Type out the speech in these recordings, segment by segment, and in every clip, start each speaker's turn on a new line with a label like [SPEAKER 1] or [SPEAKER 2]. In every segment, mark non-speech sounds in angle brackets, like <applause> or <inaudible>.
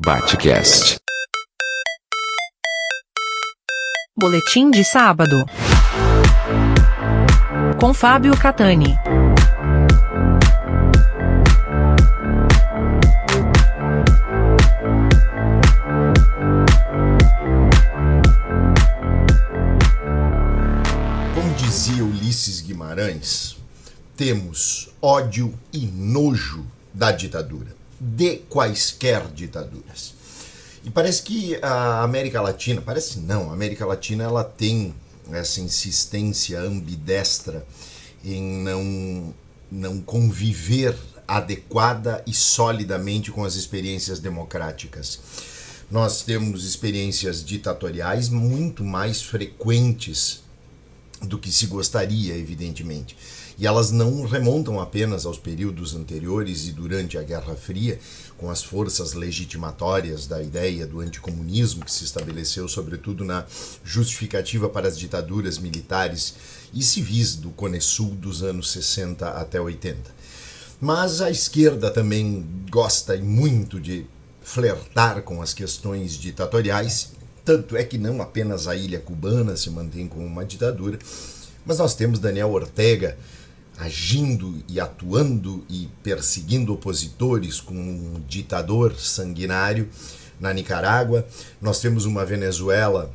[SPEAKER 1] Batcast.
[SPEAKER 2] Boletim de sábado. Com Fábio Catani.
[SPEAKER 3] Como dizia Ulisses Guimarães, temos ódio e nojo da ditadura, de quaisquer ditaduras. E parece que a América Latina, parece não, a América Latina ela tem essa insistência ambidestra em não, não conviver adequada e solidamente com as experiências democráticas. Nós temos experiências ditatoriais muito mais frequentes do que se gostaria, evidentemente. E elas não remontam apenas aos períodos anteriores e durante a Guerra Fria, com as forças legitimatórias da ideia do anticomunismo que se estabeleceu, sobretudo na justificativa para as ditaduras militares e civis do Cone Sul dos anos 60 até 80. Mas a esquerda também gosta muito de flertar com as questões ditatoriais, tanto é que não apenas a ilha cubana se mantém como uma ditadura, mas nós temos Daniel Ortega agindo e atuando e perseguindo opositores como um ditador sanguinário na Nicarágua. Nós temos uma Venezuela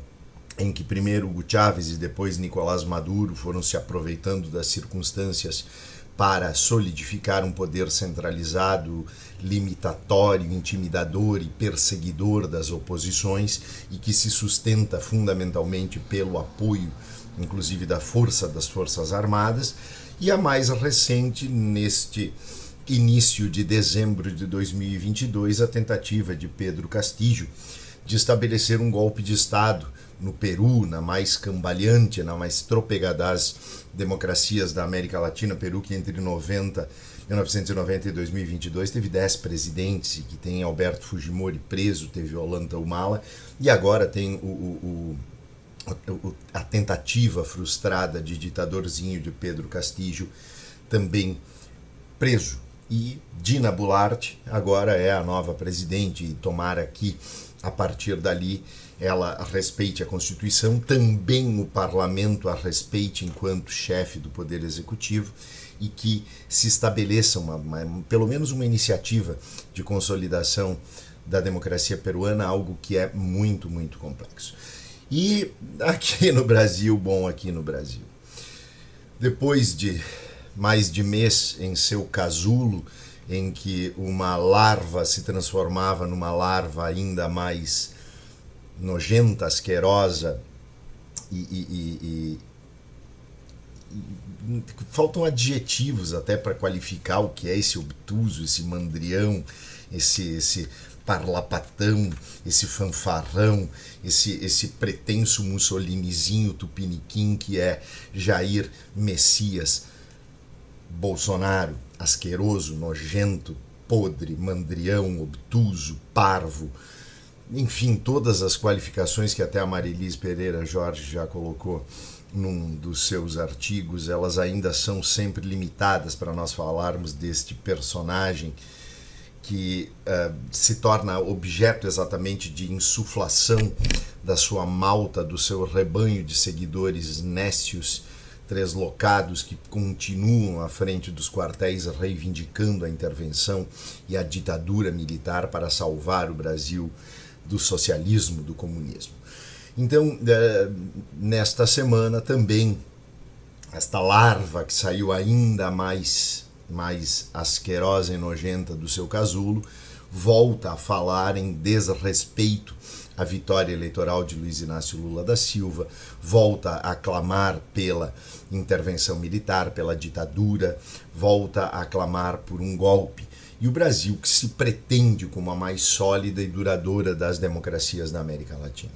[SPEAKER 3] em que primeiro Hugo Chávez e depois Nicolás Maduro foram se aproveitando das circunstâncias para solidificar um poder centralizado, limitatório, intimidador e perseguidor das oposições e que se sustenta fundamentalmente pelo apoio, inclusive da força das Forças Armadas, e a mais recente, neste início de dezembro de 2022, a tentativa de Pedro Castillo de estabelecer um golpe de Estado no Peru, na mais cambaleante, na mais trôpega das democracias da América Latina, Peru que entre 90, 1990 e 2022 teve 10 presidentes, que tem Alberto Fujimori preso, teve Ollanta Humala, e agora tem o, o, o, a tentativa frustrada de ditadorzinho de Pedro Castillo, também preso. E Dina Boulart agora é a nova presidente, e tomara que a partir dali ela respeite a Constituição, também o parlamento a respeite enquanto chefe do Poder Executivo e que se estabeleça uma, uma, pelo menos uma iniciativa de consolidação da democracia peruana, algo que é muito, muito complexo. E aqui no Brasil, bom, aqui no Brasil, depois de mais de mês em seu casulo, em que uma larva se transformava numa larva ainda mais nojenta, asquerosa e, e, e, e faltam adjetivos até para qualificar o que é esse obtuso, esse mandrião, esse, esse parlapatão, esse fanfarrão, esse, esse pretenso mussolinizinho tupiniquim que é Jair Messias Bolsonaro, asqueroso, nojento, podre, mandrião, obtuso, parvo, enfim, todas as qualificações que até a Marilis Pereira Jorge já colocou num dos seus artigos, elas ainda são sempre limitadas para nós falarmos deste personagem que uh, se torna objeto exatamente de insuflação da sua malta, do seu rebanho de seguidores nécios, treslocados que continuam à frente dos quartéis reivindicando a intervenção e a ditadura militar para salvar o Brasil do socialismo, do comunismo. Então, eh, nesta semana também, esta larva que saiu ainda mais, mais asquerosa e nojenta do seu casulo, volta a falar em desrespeito à vitória eleitoral de Luiz Inácio Lula da Silva, volta a clamar pela intervenção militar, pela ditadura, volta a clamar por um golpe e o Brasil, que se pretende como a mais sólida e duradoura das democracias da América Latina.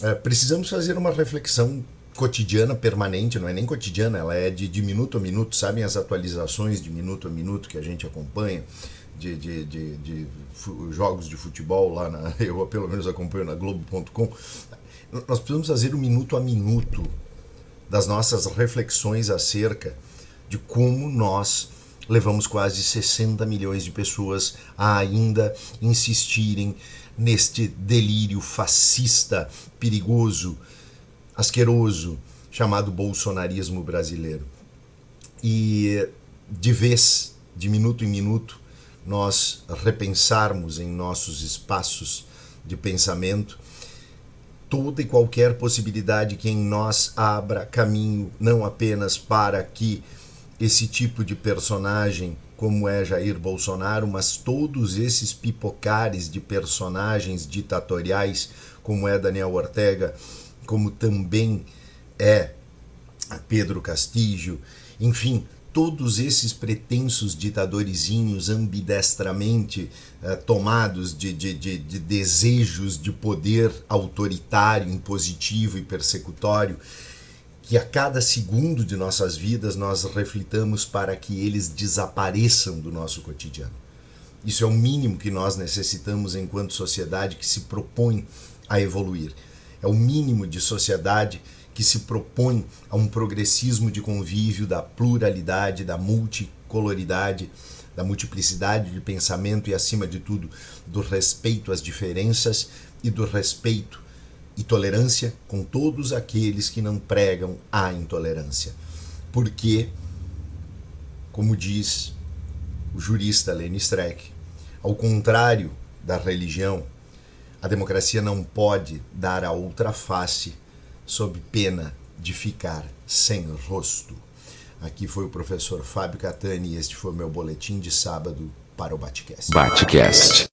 [SPEAKER 3] É, precisamos fazer uma reflexão cotidiana, permanente, não é nem cotidiana, ela é de, de minuto a minuto, sabem as atualizações de minuto a minuto que a gente acompanha, de, de, de, de jogos de futebol lá, na, <laughs> eu pelo menos acompanho na Globo.com. Nós precisamos fazer o um minuto a minuto das nossas reflexões acerca de como nós levamos quase 60 milhões de pessoas a ainda insistirem neste delírio fascista, perigoso, asqueroso, chamado bolsonarismo brasileiro. E de vez, de minuto em minuto, nós repensarmos em nossos espaços de pensamento toda e qualquer possibilidade que em nós abra caminho não apenas para que esse tipo de personagem como é Jair Bolsonaro, mas todos esses pipocares de personagens ditatoriais, como é Daniel Ortega, como também é Pedro Castillo, enfim, todos esses pretensos ditadorizinhos ambidestramente eh, tomados de, de, de, de desejos de poder autoritário, impositivo e persecutório, que a cada segundo de nossas vidas nós reflitamos para que eles desapareçam do nosso cotidiano. Isso é o mínimo que nós necessitamos enquanto sociedade que se propõe a evoluir. É o mínimo de sociedade que se propõe a um progressismo de convívio da pluralidade, da multicoloridade, da multiplicidade de pensamento e, acima de tudo, do respeito às diferenças e do respeito e tolerância com todos aqueles que não pregam a intolerância. Porque, como diz o jurista Lenny Streck, ao contrário da religião, a democracia não pode dar a outra face sob pena de ficar sem rosto. Aqui foi o professor Fábio Catani e este foi meu boletim de sábado para o Batcast.
[SPEAKER 1] Batcast.